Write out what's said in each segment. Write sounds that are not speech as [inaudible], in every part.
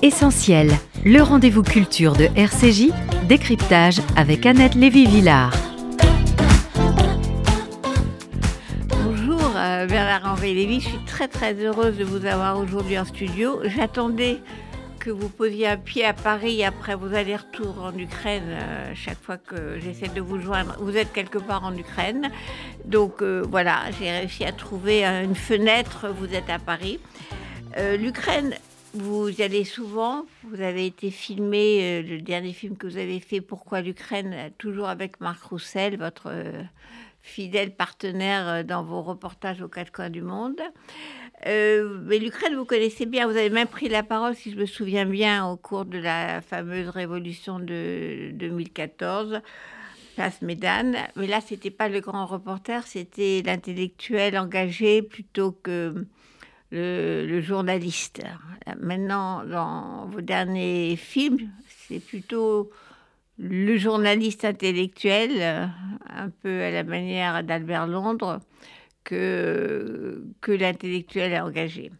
Essentiel, le rendez-vous culture de RCJ, décryptage avec Annette Lévy-Villard. Bonjour euh, Bernard-Henri Lévy, je suis très très heureuse de vous avoir aujourd'hui en studio. J'attendais que vous posiez un pied à Paris après vos allers-retours en Ukraine, euh, chaque fois que j'essaie de vous joindre, vous êtes quelque part en Ukraine. Donc euh, voilà, j'ai réussi à trouver une fenêtre, vous êtes à Paris. L'Ukraine, vous y allez souvent, vous avez été filmé, le dernier film que vous avez fait, Pourquoi l'Ukraine, toujours avec Marc Roussel, votre fidèle partenaire dans vos reportages aux quatre coins du monde. Euh, mais l'Ukraine, vous connaissez bien, vous avez même pris la parole, si je me souviens bien, au cours de la fameuse révolution de 2014, place Médane. Mais là, c'était pas le grand reporter, c'était l'intellectuel engagé plutôt que le, journaliste. Maintenant, dans vos derniers films, c'est plutôt le journaliste intellectuel, un peu à la manière d'Albert Londres, que, que l'intellectuel engagé.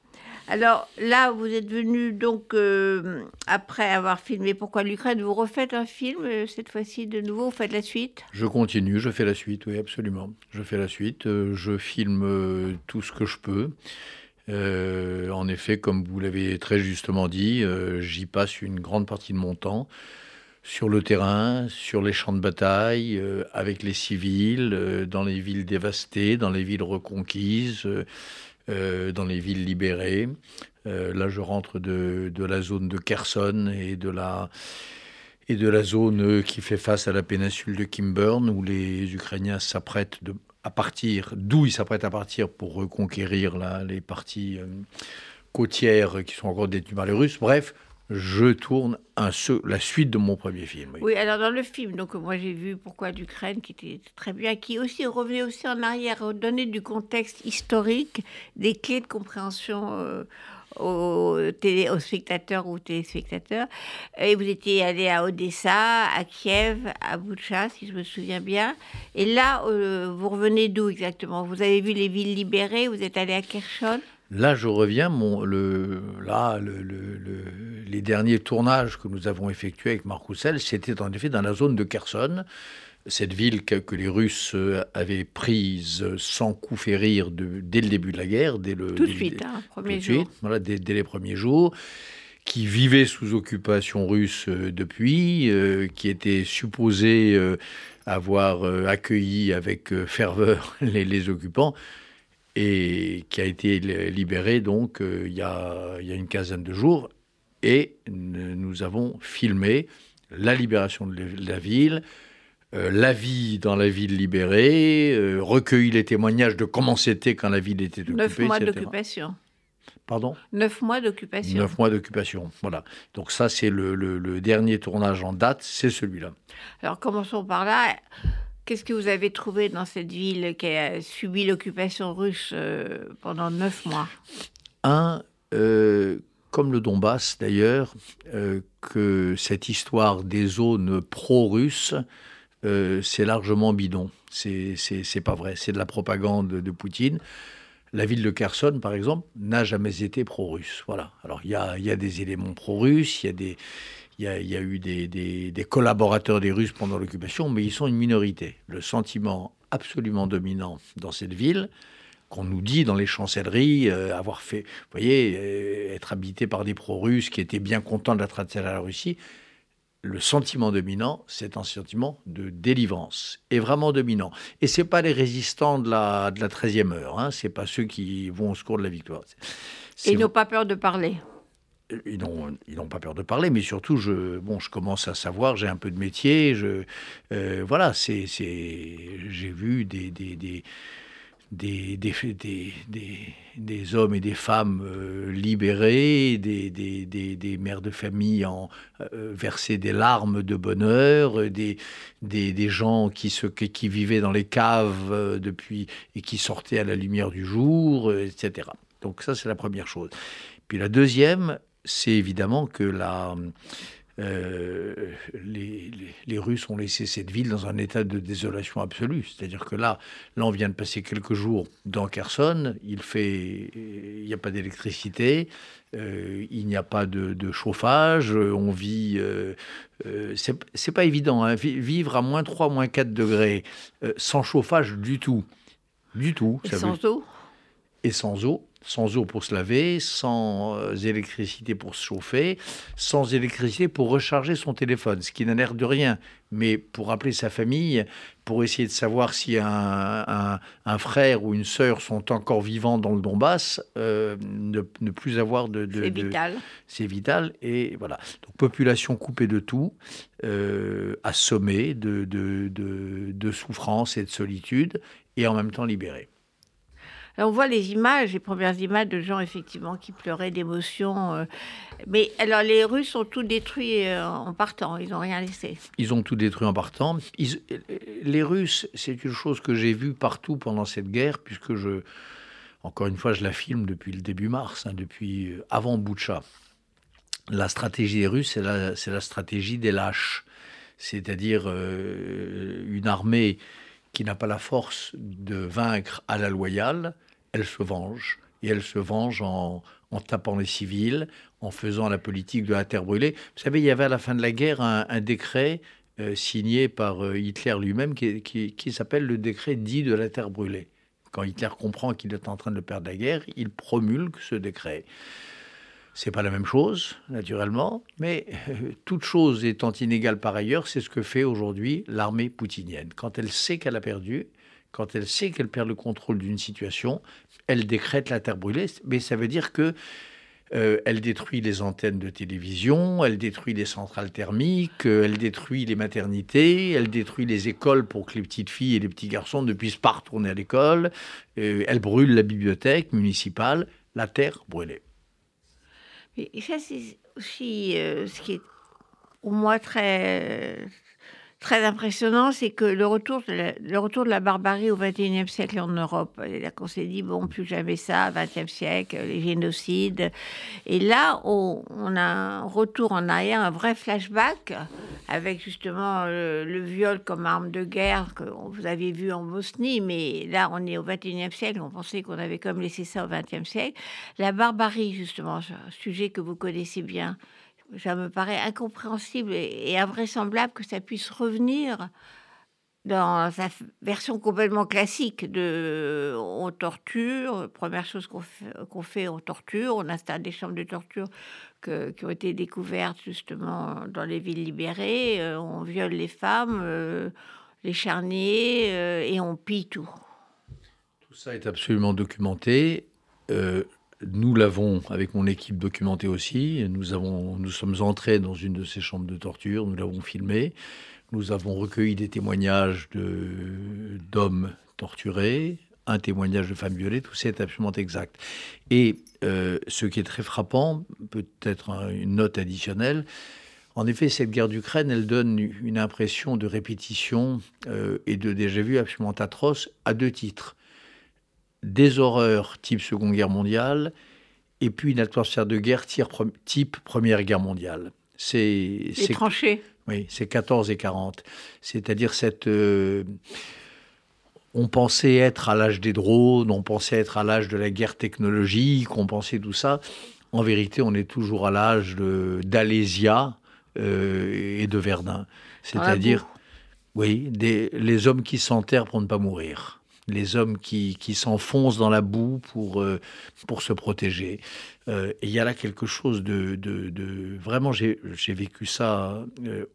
Alors là, vous êtes venu donc euh, après avoir filmé Pourquoi l'Ukraine, vous refaites un film euh, cette fois-ci de nouveau, vous faites la suite? Je continue, je fais la suite, oui absolument. Je fais la suite, euh, je filme tout ce que je peux. En effet, comme vous l'avez très justement dit, j'y passe une grande partie de mon temps sur le terrain, sur les champs de bataille, euh, avec les civils, euh, dans les villes dévastées, dans les villes reconquises, euh, dans les villes libérées. là, je rentre de, la zone de Kherson et de la, de zone qui fait face à la péninsule de Kimburn, où les Ukrainiens s'apprêtent à partir, d'où ils s'apprêtent à partir pour reconquérir les parties côtières qui sont encore détenues par les Russes. Bref, je tourne un, la suite de mon premier film. Oui. alors dans le film, donc moi j'ai vu Pourquoi l'Ukraine, qui était très bien, qui aussi revenait aussi en arrière, donner du contexte historique, des clés de compréhension euh, aux, télé, aux, spectateurs ou téléspectateurs. Et vous étiez allé à Odessa, à Kiev, à Boucha, si je me souviens bien. Et là, euh, vous revenez d'où exactement? Vous avez vu les villes libérées, vous êtes allé à Kherson? Là, je reviens, mon, le, là, le, les derniers tournages que nous avons effectués avec Marc Roussel, c'était en effet dans la zone de Kherson, cette ville que, les Russes avaient prise sans coup férir de, dès le début de la guerre, dès le tout de suite, hein, premier jour. voilà, dès, les premiers jours, qui vivait sous occupation russe euh, depuis, euh, qui était supposé euh, avoir accueilli avec ferveur [laughs] les, les occupants et qui a été libéré donc euh, il, y a, il, y a, une quinzaine de jours. Et nous avons filmé la libération de la ville, euh, la vie dans la ville libérée, euh, recueilli les témoignages de comment c'était quand la ville était occupée. Neuf mois d'occupation. Pardon? Neuf mois d'occupation. Neuf mois d'occupation, voilà. Donc ça, c'est le, le, dernier tournage en date, c'est celui-là. Alors commençons par là. Qu'est-ce que vous avez trouvé dans cette ville qui a subi l'occupation russe euh, pendant neuf mois? Un, euh, comme le Donbass d'ailleurs, que cette histoire des zones pro-russes, c'est largement bidon. C'est pas vrai. C'est de la propagande de Poutine. La ville de Kherson, par exemple, n'a jamais été pro-russe. Voilà. Alors, il y a, des éléments pro-russes, il y a eu des, collaborateurs des Russes pendant l'occupation, mais ils sont une minorité. Le sentiment absolument dominant dans cette ville, qu'on nous dit dans les chancelleries, euh, avoir fait, voyez, euh, être habité par des pro-russes qui étaient bien contents d'être attirés à la Russie, le sentiment dominant, c'est un sentiment de délivrance, et vraiment dominant. Et c'est pas les résistants de la, de la 13e heure, hein, c'est pas ceux qui vont au secours de la victoire. Et ils n'ont pas peur de parler? Ils n'ont pas peur de parler, mais surtout, je, bon, je commence à savoir, j'ai un peu de métier, je, euh, voilà, c'est, j'ai vu des, des, des des, des, des, des, hommes et des femmes euh, libérés, des, mères de famille en, euh, des larmes de bonheur, des, des, gens qui, se, qui vivaient dans les caves depuis et qui sortaient à la lumière du jour, etc. Donc ça, c'est la première chose. Puis la deuxième, c'est évidemment que la, euh, les, les, Russes ont laissé cette ville dans un état de désolation absolue. C'est-à-dire que là, là, on vient de passer quelques jours dans Kherson. Il fait, il n'y a pas d'électricité, euh, il n'y a pas de, chauffage. On vit, euh, c'est pas évident. Hein, vivre à moins 3, moins 4 degrés, sans chauffage du tout, du tout. Et sans eau? Et sans eau sans eau pour se laver, sans euh, électricité pour se chauffer, sans électricité pour recharger son téléphone, ce qui n'a l'air de rien. Mais pour appeler sa famille, pour essayer de savoir si un, un, frère ou une sœur sont encore vivants dans le Donbass, euh, ne, plus avoir de... c'est vital. C'est vital. Et voilà. Donc population coupée de tout, euh, assommée de, de, de souffrance et de solitude, et en même temps libérée on voit les images, les premières images de gens effectivement qui pleuraient d'émotion. Euh. mais alors les Russes ont tout détruit euh, en partant, ils n'ont rien laissé. Ils ont tout détruit en partant. les Russes, c'est une chose que j'ai vue partout pendant cette guerre, puisque je, encore une fois, je la filme depuis le début mars, hein, depuis euh, avant Boutcha. La stratégie des Russes, c'est la, stratégie des lâches, c'est-à-dire une armée qui n'a pas la force de vaincre à la loyale, elle se venge. Et elle se venge en, tapant les civils, en faisant la politique de la terre brûlée. Vous savez, il y avait à la fin de la guerre un, décret euh, signé par euh, Hitler lui-même qui, s'appelle le décret dit de la terre brûlée. Quand Hitler comprend qu'il est en train de perdre la guerre, il promulgue ce décret. C'est pas la même chose, naturellement, mais euh, toute chose étant inégale par ailleurs, c'est ce que fait aujourd'hui l'armée poutinienne. Quand elle sait qu'elle a perdu, quand elle sait qu'elle perd le contrôle d'une situation, elle décrète la terre brûlée. Mais ça veut dire que euh, elle détruit les antennes de télévision, elle détruit les centrales thermiques, euh, elle détruit les maternités, elle détruit les écoles pour que les petites filles et les petits garçons ne puissent pas retourner à l'école, euh, elle brûle la bibliothèque municipale, la terre brûlée. Et ça, c'est aussi ce qui est au moins très très impressionnant, c'est que le retour, de la, le retour de la barbarie au XXIe siècle en Europe, là qu'on s'est dit, bon, plus jamais ça, XXe siècle, les génocides. Et là, on, a un retour en arrière, un vrai flashback, avec justement le, viol comme arme de guerre que vous avez vu en Bosnie, mais là, on est au XXIe siècle, on pensait qu'on avait comme laissé ça au XXe siècle. La barbarie, justement, un sujet que vous connaissez bien, ça me paraît incompréhensible et, invraisemblable que ça puisse revenir dans sa version complètement classique de on torture, première chose qu'on fait, fait, on torture, on installe des chambres de torture qui ont été découvertes justement dans les villes libérées, euh, on viole les femmes, euh, les charniers euh, et on pille tout. Tout ça est absolument documenté. Nous l'avons, avec mon équipe, documenté aussi. Nous, avons, nous sommes entrés dans une de ces chambres de torture, nous l'avons filmé. Nous avons recueilli des témoignages d'hommes torturés, un témoignage de femmes violées, tout ça est absolument exact. Et euh, ce qui est très frappant, peut-être une note additionnelle, en effet, cette guerre d'Ukraine, elle donne une impression de répétition euh, et de déjà-vu absolument atroce à deux titres des horreurs type Seconde Guerre mondiale et puis une atmosphère de guerre type Première Guerre mondiale. C'est tranchées. Oui, c'est 14 et 40. C'est-à-dire cette. Euh, on pensait être à l'âge des drones, on pensait être à l'âge de la guerre technologique, on pensait tout ça. En vérité, on est toujours à l'âge d'Alésia euh, et de Verdun. C'est-à-dire, oui, des, les hommes qui s'enterrent pour ne pas mourir les hommes qui, qui s'enfoncent dans la boue pour, euh, pour se protéger. Euh, et il y a là quelque chose de... de, vraiment, j'ai vécu ça euh,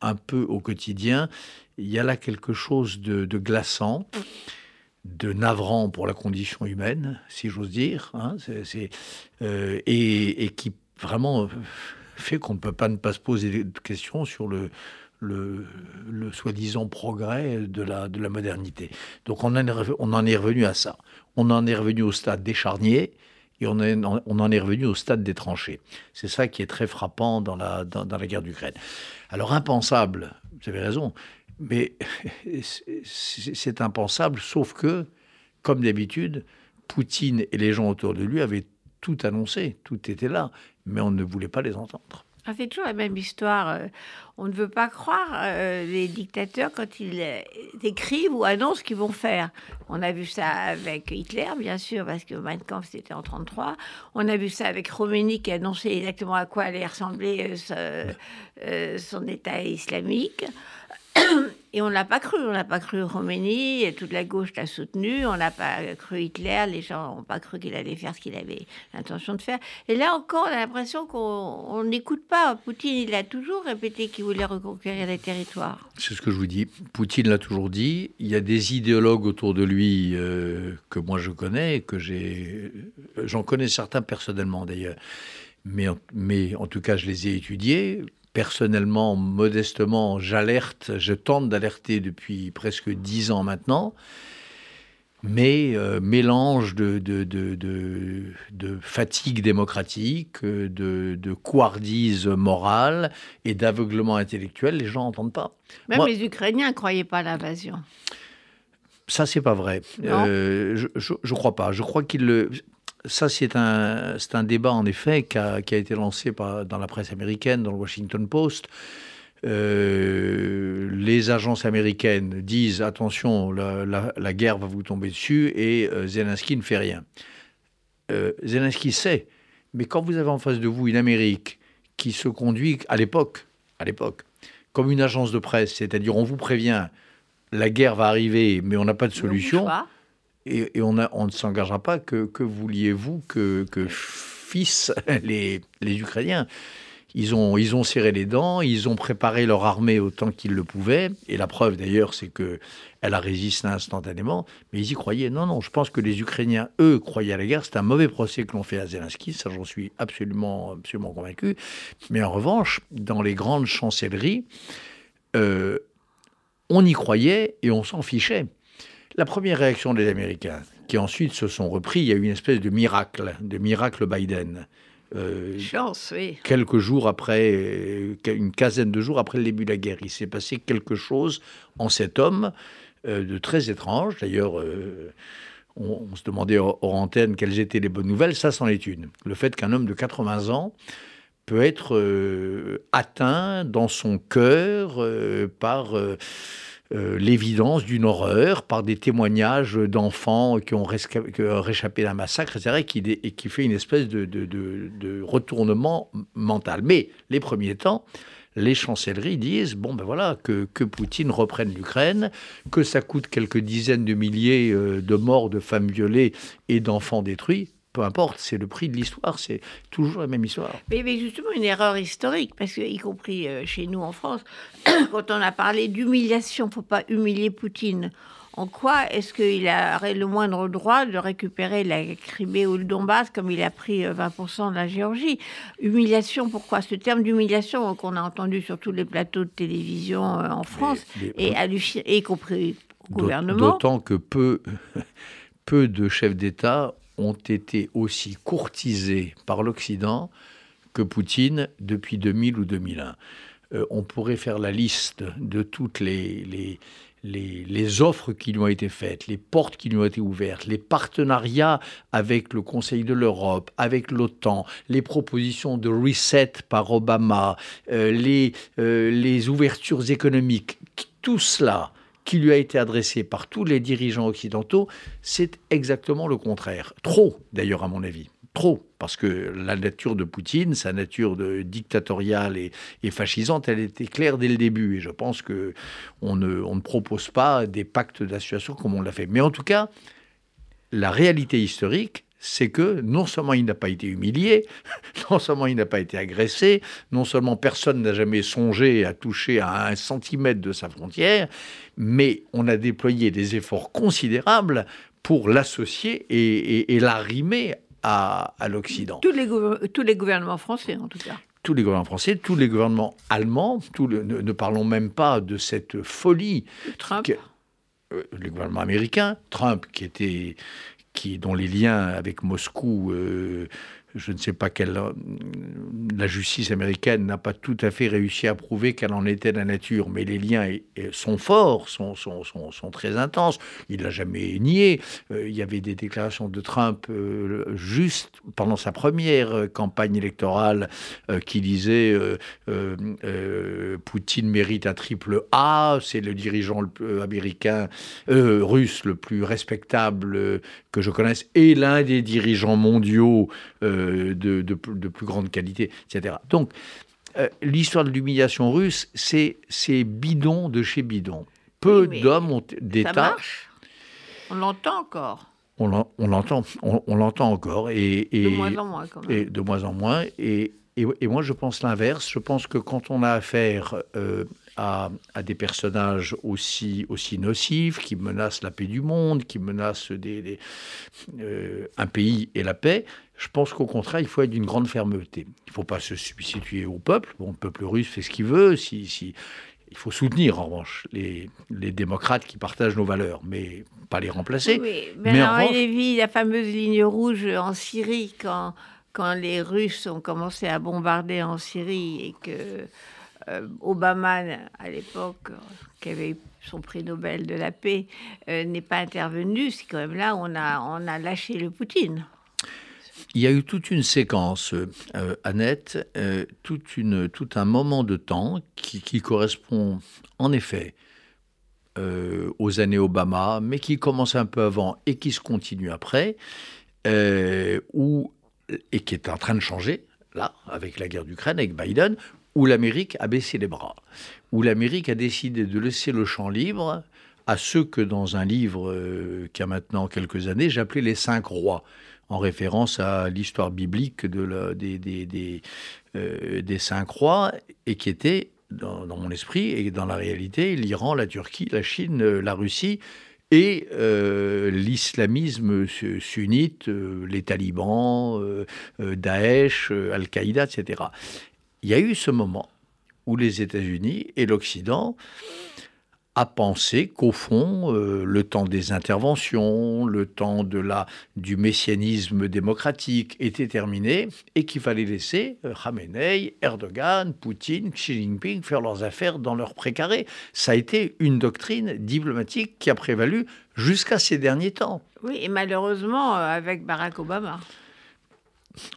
un peu au quotidien. Il y a là quelque chose de, glaçant, de navrant pour la condition humaine, si j'ose dire, hein, c'est, et, et, qui vraiment fait qu'on ne peut pas ne pas se poser de questions sur le, le, soi-disant progrès de la, de la modernité. Donc on en, est, revenu à ça. On en est revenu au stade des charniers et on, on en est revenu au stade des tranchées. C'est ça qui est très frappant dans la, dans, la guerre d'Ukraine. Alors impensable, vous avez raison, mais [laughs] c'est impensable, sauf que, comme d'habitude, Poutine et les gens autour de lui avaient tout annoncé, tout était là, mais on ne voulait pas les entendre. C'est toujours la même histoire. Euh, on ne veut pas croire euh, les dictateurs quand ils euh, écrivent ou annoncent ce qu'ils vont faire. On a vu ça avec Hitler, bien sûr, parce que Mein Kampf, c'était en 33. On a vu ça avec Khomeini, qui annonçait exactement à quoi allait ressembler son État islamique. Et on l'a pas cru. On n'a pas cru Roménie, et toute la gauche l'a soutenu. On n'a pas cru Hitler. Les gens n'ont pas cru qu'il allait faire ce qu'il avait l'intention de faire. Et là encore, on a l'impression qu'on n'écoute pas. Poutine, il a toujours répété qu'il voulait reconquérir les territoires. C'est ce que je vous dis. Poutine l'a toujours dit. Il y a des idéologues autour de lui euh, que moi je connais, que j'ai. J'en connais certains personnellement d'ailleurs. Mais, mais en tout cas, je les ai étudiés personnellement, modestement, j'alerte, je tente d'alerter depuis presque dix ans maintenant, mais euh, mélange de, de, de, fatigue démocratique, de, de couardise morale et d'aveuglement intellectuel, les gens n'entendent pas. Même les Ukrainiens ne croyaient pas à l'invasion. Ça, c'est pas vrai. Euh, je ne crois pas. Je crois qu'ils le ça, c'est un, un débat, en effet, qui a, qui a été lancé par, dans la presse américaine, dans le Washington Post. Euh, les agences américaines disent attention, la, la, guerre va vous tomber dessus et euh, Zelensky ne fait rien. Euh, Zelensky sait, mais quand vous avez en face de vous une Amérique qui se conduit à l'époque, à l'époque, comme une agence de presse, c'est-à-dire on vous prévient, la guerre va arriver, mais on n'a pas de solution et, on, ne s'engagera pas que, vouliez-vous que, que fissent [laughs] les, les, Ukrainiens. Ils ont, ils ont serré les dents, ils ont préparé leur armée autant qu'ils le pouvaient, et la preuve d'ailleurs, c'est que elle a résisté instantanément, mais ils y croyaient. Non, non, je pense que les Ukrainiens, eux, croyaient à la guerre. C'est un mauvais procès que l'on fait à Zelensky, ça j'en suis absolument, absolument convaincu. Mais en revanche, dans les grandes chancelleries, euh, on y croyait et on s'en fichait. La première réaction des Américains, qui ensuite se sont repris, il y a eu une espèce de miracle, de miracle Biden. Euh, Chance, oui. Quelques jours après, euh, une quinzaine de jours après le début de la guerre, il s'est passé quelque chose en cet homme euh, de très étrange. D'ailleurs, on, se demandait hors, antenne quelles étaient les bonnes nouvelles. Ça, c'en est une. Le fait qu'un homme de 80 ans peut être atteint dans son cœur par euh, l'évidence d'une horreur par des témoignages d'enfants qui ont réchappé d'un massacre, etc., et qui, fait une espèce de, retournement mental. Mais les premiers temps, les chancelleries disent bon ben voilà que, que Poutine reprenne l'Ukraine, que ça coûte quelques dizaines de milliers euh, de morts, de femmes violées et d'enfants détruits peu importe, c'est le prix de l'histoire, c'est toujours la même histoire. Mais, mais, justement, une erreur historique, parce que, y compris euh, chez nous en France, [coughs] quand on a parlé d'humiliation, il faut pas humilier Poutine. En quoi est-ce qu'il aurait le moindre droit de récupérer la Crimée ou le Donbass comme il a pris 20% euh, de la Géorgie? Humiliation, pourquoi? Ce terme d'humiliation qu'on a entendu sur tous les plateaux de télévision euh, en France, et, y compris au gouvernement. D'autant que peu, [laughs] peu de chefs d'État ont été aussi courtisés par l'Occident que Poutine depuis 2000 ou 2001. Euh, on pourrait faire la liste de toutes les, les, les, offres qui lui ont été faites, les portes qui lui ont été ouvertes, les partenariats avec le Conseil de l'Europe, avec l'OTAN, les propositions de reset par Obama, euh, les, euh, les ouvertures économiques, tout cela qui lui a été adressé par tous les dirigeants occidentaux, c'est exactement le contraire. Trop, d'ailleurs, à mon avis. Trop, parce que la nature de Poutine, sa nature dictatoriale et, fascisante, elle était claire dès le début. Et je pense que on ne, ne propose pas des pactes d'association comme on l'a fait. Mais en tout cas, la réalité historique, c'est que non seulement il n'a pas été humilié, [laughs] non seulement il n'a pas été agressé, non seulement personne n'a jamais songé à toucher à un centimètre de sa frontière, mais on a déployé des efforts considérables pour l'associer et, l'arrimer à, l'Occident. Tous les, tous les gouvernements français, en tout cas tous les gouvernements français, tous les gouvernements allemands, ne, parlons même pas de cette folie. Trump. Euh, les gouvernements américains, Trump qui était, qui, dont les liens avec Moscou euh, je ne sais pas quelle. Euh, la justice américaine n'a pas tout à fait réussi à prouver qu'elle en était la nature, mais les liens sont forts, sont, sont, sont, très intenses. Il l'a jamais nié. Euh, il y avait des déclarations de Trump juste pendant sa première campagne électorale qui disait Poutine mérite un triple A, c'est le dirigeant américain, russe le plus respectable que je connaisse et l'un des dirigeants mondiaux. Euh, de, plus grande qualité, etc. Donc, euh, l'histoire de l'humiliation russe, c'est bidon de chez bidon. Peu d'hommes d'État. Ça marche On l'entend encore. On l'entend, on, l'entend encore. Et, de moins en moins, quand même. Et de moins en moins. Et, et, moi, je pense l'inverse. Je pense que quand on a affaire euh, à, des personnages aussi, aussi nocifs, qui menacent la paix du monde, qui menacent des, un pays et la paix, je pense qu'au contraire, il faut être d'une grande fermeté. Il ne faut pas se substituer au peuple. Bon, le peuple russe fait ce qu'il veut. Si, si, il faut soutenir, en revanche, les, les, démocrates qui partagent nos valeurs, mais pas les remplacer. Oui, mais, mais en Lévy, la fameuse ligne rouge en Syrie, quand, quand les Russes ont commencé à bombarder en Syrie et que euh, Obama, à l'époque, qui avait son prix Nobel de la paix, euh, n'est pas intervenu, c'est quand même là on a, on a lâché le Poutine. Il y a eu toute une séquence, euh, Annette, euh, toute une, tout un moment de temps qui, correspond en effet euh, aux années Obama, mais qui commence un peu avant et qui se continue après, où, et qui est en train de changer, là, avec la guerre d'Ukraine, avec Biden, où l'Amérique a baissé les bras, où l'Amérique a décidé de laisser le champ libre à ceux que dans un livre qui a maintenant quelques années, j'appelais les cinq rois en référence à l'histoire biblique de euh, des, cinq rois, et qui était, dans, mon esprit et dans la réalité, l'Iran, la Turquie, la Chine, la Russie, et euh, l'islamisme sunnite, euh, les talibans, Daesh, Al-Qaïda, etc. Il y a eu ce moment où les États-Unis et l'Occident à penser qu'au fond, euh, le temps des interventions, le temps de la, du messianisme démocratique était terminé et qu'il fallait laisser euh, Khamenei, Erdogan, Poutine, Xi Jinping faire leurs affaires dans leur précaré. Ça a été une doctrine diplomatique qui a prévalu jusqu'à ces derniers temps. Oui, et malheureusement euh, avec Barack Obama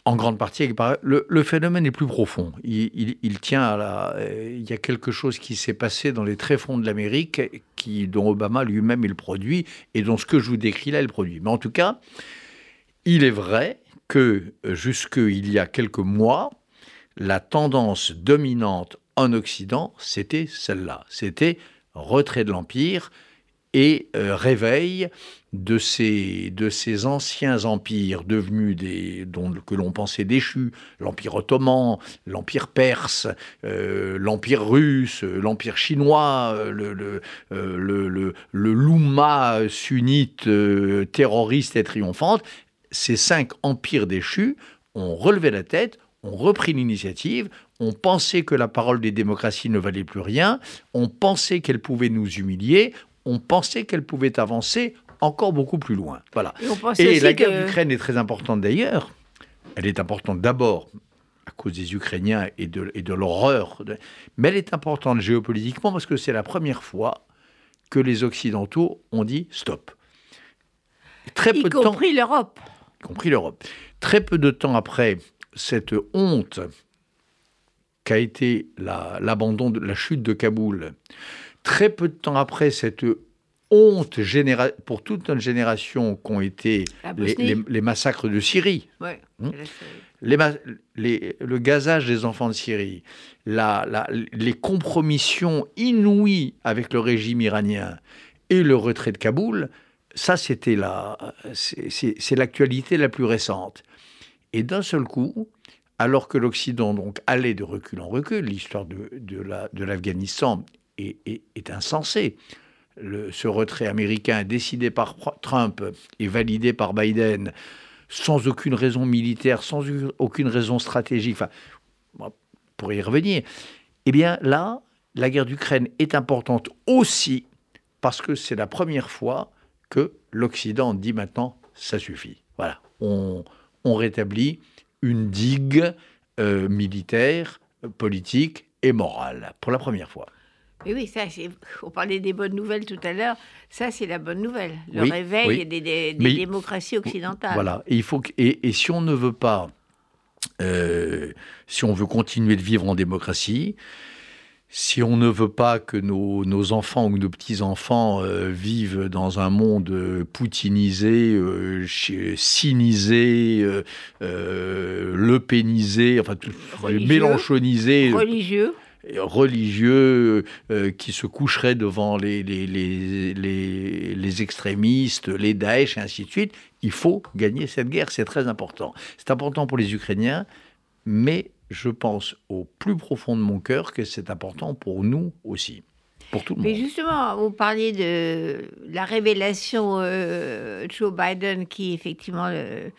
en grande partie, le, phénomène est plus profond. Il, tient à la. Il y a quelque chose qui s'est passé dans les tréfonds de l'Amérique, qui, dont Obama lui-même est le produit, et dont ce que je vous décris là est le produit. Mais en tout cas, il est vrai que jusqu'il y a quelques mois, la tendance dominante en Occident, c'était celle-là. C'était retrait de l'Empire et euh, réveil de ces, de ces anciens empires devenus des, dont, que l'on pensait déchus, l'Empire ottoman, l'Empire perse, euh, l'Empire russe, l'Empire chinois, euh, le, le, euh, le, le, sunnite terroriste et triomphante, ces cinq empires déchus ont relevé la tête, ont repris l'initiative, ont pensé que la parole des démocraties ne valait plus rien, ont pensé qu'elle pouvait nous humilier, ont pensé qu'elle pouvait avancer encore beaucoup plus loin. Voilà. Et, la guerre d'Ukraine est très importante d'ailleurs. Elle est importante d'abord à cause des Ukrainiens et de, et de l'horreur, mais elle est importante géopolitiquement parce que c'est la première fois que les Occidentaux ont dit stop. Très y peu de compris l'Europe. Y compris l'Europe. Très peu de temps après cette honte qu'a été l'abandon de la chute de Kaboul, très peu de temps après cette honte pour toute notre génération qu'ont été les, massacres de Syrie. Hmm. Les, le gazage des enfants de Syrie, la, les compromissions inouïes avec le régime iranien et le retrait de Kaboul, ça c'était la, c'est l'actualité la plus récente. Et d'un seul coup, alors que l'Occident donc allait de recul en recul, l'histoire de, de l'Afghanistan est, est, est insensée ce retrait américain décidé par Trump et validé par Biden sans aucune raison militaire, sans aucune raison stratégique, enfin, pour y revenir, eh bien là, la guerre d'Ukraine est importante aussi parce que c'est la première fois que l'Occident dit maintenant ça suffit. Voilà, on, rétablit une digue euh, militaire, politique et morale, pour la première fois. Oui, oui, ça, on parlait des bonnes nouvelles tout à l'heure. Ça, c'est la bonne nouvelle. Le réveil des, démocraties occidentales. Voilà. Et, il faut et, si on ne veut pas, euh, si on veut continuer de vivre en démocratie, si on ne veut pas que nos, enfants ou nos petits-enfants euh, vivent dans un monde euh, poutinisé, euh, cynisé, le pénisé, enfin mélanchonisé, religieux, religieux qui se coucheraient devant les, les, les, les, extrémistes, les Daesh et ainsi de suite, il faut gagner cette guerre, c'est très important. C'est important pour les Ukrainiens, mais je pense au plus profond de mon cœur que c'est important pour nous aussi. Pour tout le Mais justement, vous parliez de la révélation euh, Joe Biden qui, effectivement, le,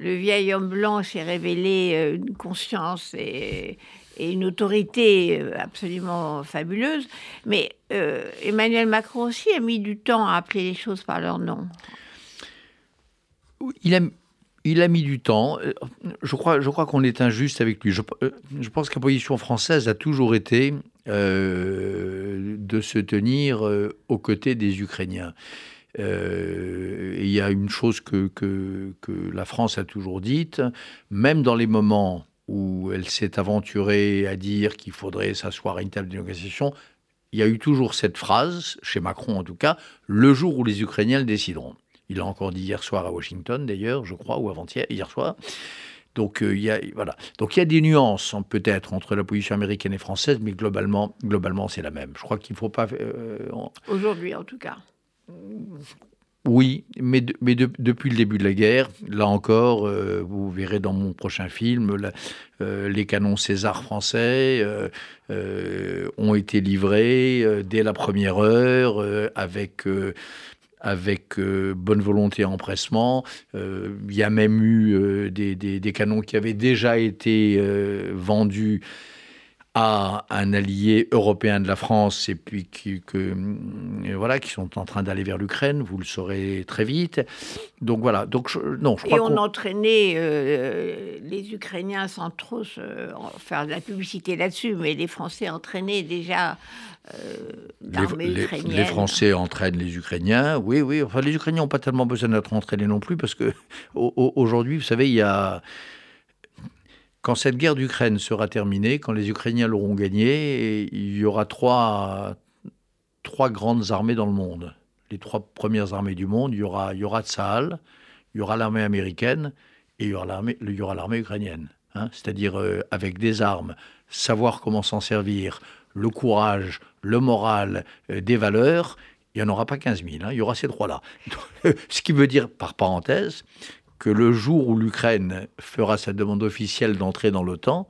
vieil homme blanc s'est révélé euh, une conscience et, une autorité euh, absolument fabuleuse. Mais Emmanuel Macron aussi a mis du temps à appeler les choses par leur nom. Il a, il a mis du temps. Euh, je crois, je crois qu'on est injuste avec lui. Je, euh, pense que la position française a toujours été euh, de se tenir aux côtés des Ukrainiens. il y a une chose que, que, que, la France a toujours dite, même dans les moments où elle s'est aventurée à dire qu'il faudrait s'asseoir à une table de négociation, il y a eu toujours cette phrase, chez Macron en tout cas, le jour où les Ukrainiens le décideront. Il l'a encore dit hier soir à Washington, d'ailleurs, je crois, ou avant-hier, hier soir. Donc euh, il y a voilà. Donc il y a des nuances hein, peut-être entre la position américaine et française, mais globalement, globalement c'est la même. Je crois qu'il ne faut pas. Euh, Aujourd'hui, en tout cas. Oui, mais, depuis le début de la guerre, là encore, euh, vous verrez dans mon prochain film, les canons César français ont été livrés dès la première heure avec euh, bonne volonté et empressement. Euh, il y a même eu euh, des, canons qui avaient déjà été vendus à un allié européen de la France et puis qui, que, voilà, qui sont en train d'aller vers l'Ukraine, vous le saurez très vite. Donc voilà, donc non, je crois Et on entraînait les Ukrainiens sans trop faire de la publicité là-dessus, mais les Français entraînaient déjà l'armée ukrainienne. Les Français entraînent les Ukrainiens, oui, oui. Enfin, les Ukrainiens n'ont pas tellement besoin d'être entraînés non plus parce que [laughs] aujourd'hui, vous savez, il y a quand cette guerre d'Ukraine sera terminée, quand les Ukrainiens l'auront gagnée, il y aura trois, grandes armées dans le monde. Les trois premières armées du monde, il y aura, il il y aura l'armée américaine et il y aura l'armée, il y aura l'armée ukrainienne. Hein. C'est-à-dire euh, avec des armes, savoir comment s'en servir, le courage, le moral, euh, des valeurs, il n'y en aura pas 15 000, hein. il y aura ces trois-là. [laughs] Ce qui veut dire, par parenthèse, que le jour où l'Ukraine fera sa demande officielle d'entrer dans l'OTAN,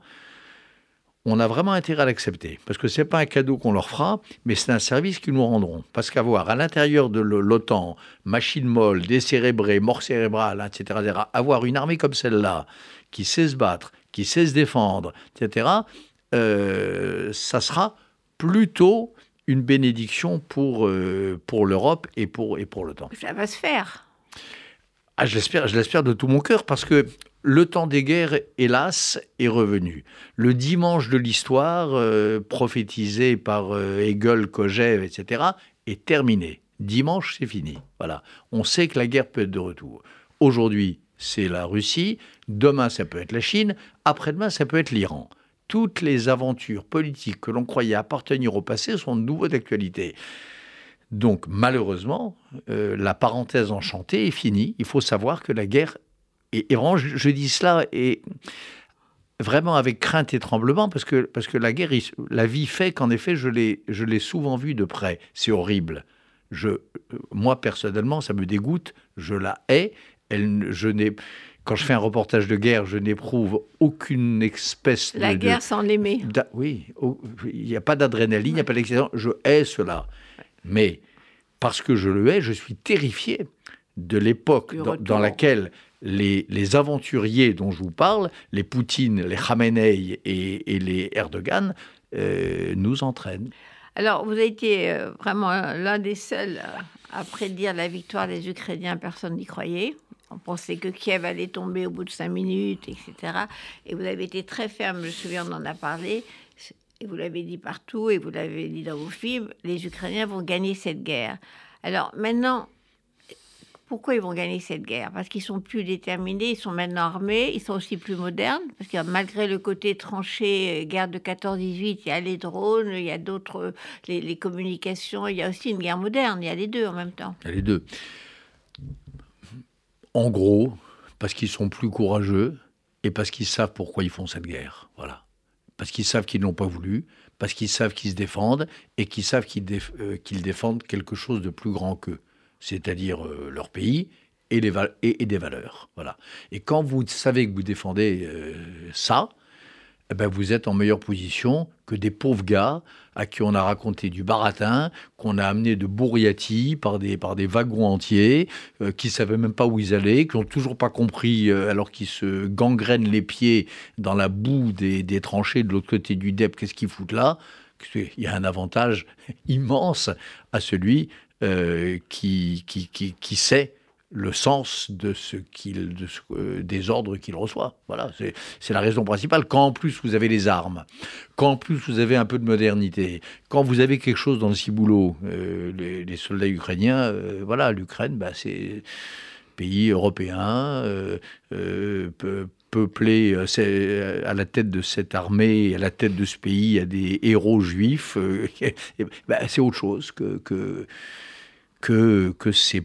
on a vraiment intérêt à l'accepter. Parce que ce n'est pas un cadeau qu'on leur fera, mais c'est un service qu'ils nous rendront. Parce qu'avoir à l'intérieur de l'OTAN, machine molle, décérébrée, mort cérébrale, etc., avoir une armée comme celle-là, qui sait se battre, qui sait se défendre, etc., euh, ça sera plutôt une bénédiction pour, euh, pour l'Europe et pour, et pour l'OTAN. Ça va se faire. Ah, je l'espère, je l'espère de tout mon cœur parce que le temps des guerres, hélas, est revenu. Le dimanche de l'histoire, euh, prophétisé par euh, Hegel, Kojève, etc., est terminé. Dimanche, c'est fini. Voilà. On sait que la guerre peut être de retour. Aujourd'hui, c'est la Russie. Demain, ça peut être la Chine. Après-demain, ça peut être l'Iran. Toutes les aventures politiques que l'on croyait appartenir au passé sont de nouveau d'actualité. Donc malheureusement, euh, la parenthèse enchantée est finie. Il faut savoir que la guerre, et, vraiment je, dis cela et vraiment avec crainte et tremblement, parce que, parce que la guerre, la vie fait qu'en effet, je l'ai souvent vue de près. C'est horrible. Je, moi, personnellement, ça me dégoûte, je la hais. Elle, je n'ai, quand je fais un reportage de guerre, je n'éprouve aucune espèce de... La guerre sans l'aimer. Oui, il n'y a pas d'adrénaline, il n'y a pas d'excitation. Je hais cela. Mais parce que je le hais, je suis terrifié de l'époque dans, laquelle les, aventuriers dont je vous parle, les Poutine, les Khamenei et, les Erdogan, euh, nous entraînent. Alors, vous avez été euh, vraiment l'un des seuls à prédire la victoire des Ukrainiens, personne n'y croyait. On pensait que Kiev allait tomber au bout de cinq minutes, etc. Et vous avez été très ferme, je me souviens, on en a parlé, et vous l'avez dit partout, et vous l'avez dit dans vos films, les Ukrainiens vont gagner cette guerre. Alors maintenant, pourquoi ils vont gagner cette guerre? Parce qu'ils sont plus déterminés, ils sont maintenant armés, ils sont aussi plus modernes, parce que malgré le côté tranché, euh, guerre de 14-18, il y a les drones, il y a d'autres, les, les communications, il y a aussi une guerre moderne, il y a les deux en même temps. Il y a les deux. En gros, parce qu'ils sont plus courageux et parce qu'ils savent pourquoi ils font cette guerre. Voilà. Parce qu'ils savent qu'ils n'ont pas voulu, parce qu'ils savent qu'ils se défendent et qu'ils savent qu'ils euh, défendent quelque chose de plus grand qu'eux, c'est-à-dire euh, leur pays et, et, des valeurs. Voilà. Et quand vous savez que vous défendez euh, ça, eh ben vous êtes en meilleure position que des pauvres gars à qui on a raconté du baratin, qu'on a amené de Bourriati par des, par des wagons entiers, euh, qui ne savaient même pas où ils allaient, qui n'ont toujours pas compris, euh, alors qu'ils se gangrènent les pieds dans la boue des, des tranchées de l'autre côté du DEP, qu'est-ce qu'ils foutent là? Il y a un avantage [laughs] immense à celui euh, qui, qui, qui, qui sait le sens de ce qu'il, euh, des ordres qu'il reçoit. Voilà, c'est la raison principale. Quand en plus vous avez les armes, quand en plus vous avez un peu de modernité, quand vous avez quelque chose dans le ciboulot, euh, les, soldats ukrainiens, euh, voilà, l'Ukraine, bah, c'est pays européen, peuplé à la tête de cette armée, à la tête de ce pays, a des héros juifs. [laughs] Bah, c'est autre chose que que que, que ces